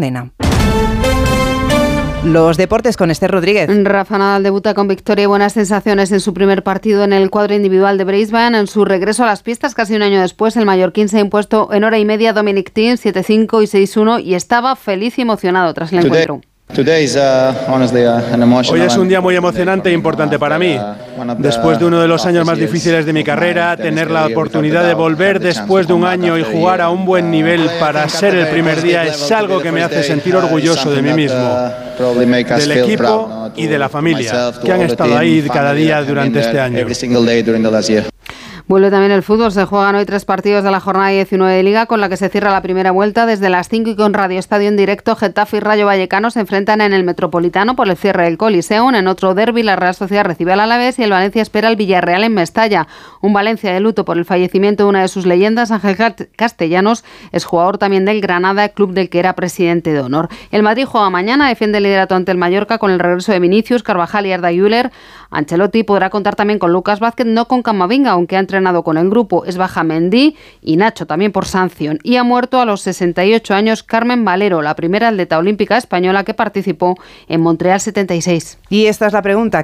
Dena. Los deportes con Esther Rodríguez. Rafa Nadal debuta con victoria y buenas sensaciones en su primer partido en el cuadro individual de Brisbane. En su regreso a las pistas casi un año después, el mallorquín se ha impuesto en hora y media Dominic Thiem 7-5 y 6-1 y estaba feliz y emocionado tras el encuentro. Uh, Hoy es un día muy emocionante e importante para mí. Después de uno de los años más difíciles de mi carrera, tener la oportunidad de volver después de un año y jugar a un buen nivel para ser el primer día es algo que me hace sentir orgulloso de mí mismo, del equipo y de la familia que han estado ahí cada día durante este año. Vuelve también el fútbol. Se juegan hoy tres partidos de la jornada 19 de Liga, con la que se cierra la primera vuelta desde las 5 y con Radio Estadio en directo. Getafe y Rayo Vallecano se enfrentan en el Metropolitano por el cierre del Coliseum. En otro derby, la Real Sociedad recibe al Alavés y el Valencia espera al Villarreal en Mestalla. Un Valencia de luto por el fallecimiento de una de sus leyendas, Ángel Castellanos, es jugador también del Granada, club del que era presidente de honor. El Madrid juega mañana, defiende el liderato ante el Mallorca con el regreso de Vinicius, Carvajal y Arda Güler. Ancelotti podrá contar también con Lucas Vázquez, no con Camavinga, aunque ha con el grupo. Es baja Mendy y Nacho también por sanción. Y ha muerto a los 68 años Carmen Valero, la primera atleta olímpica española que participó en Montreal 76. Y esta es la pregunta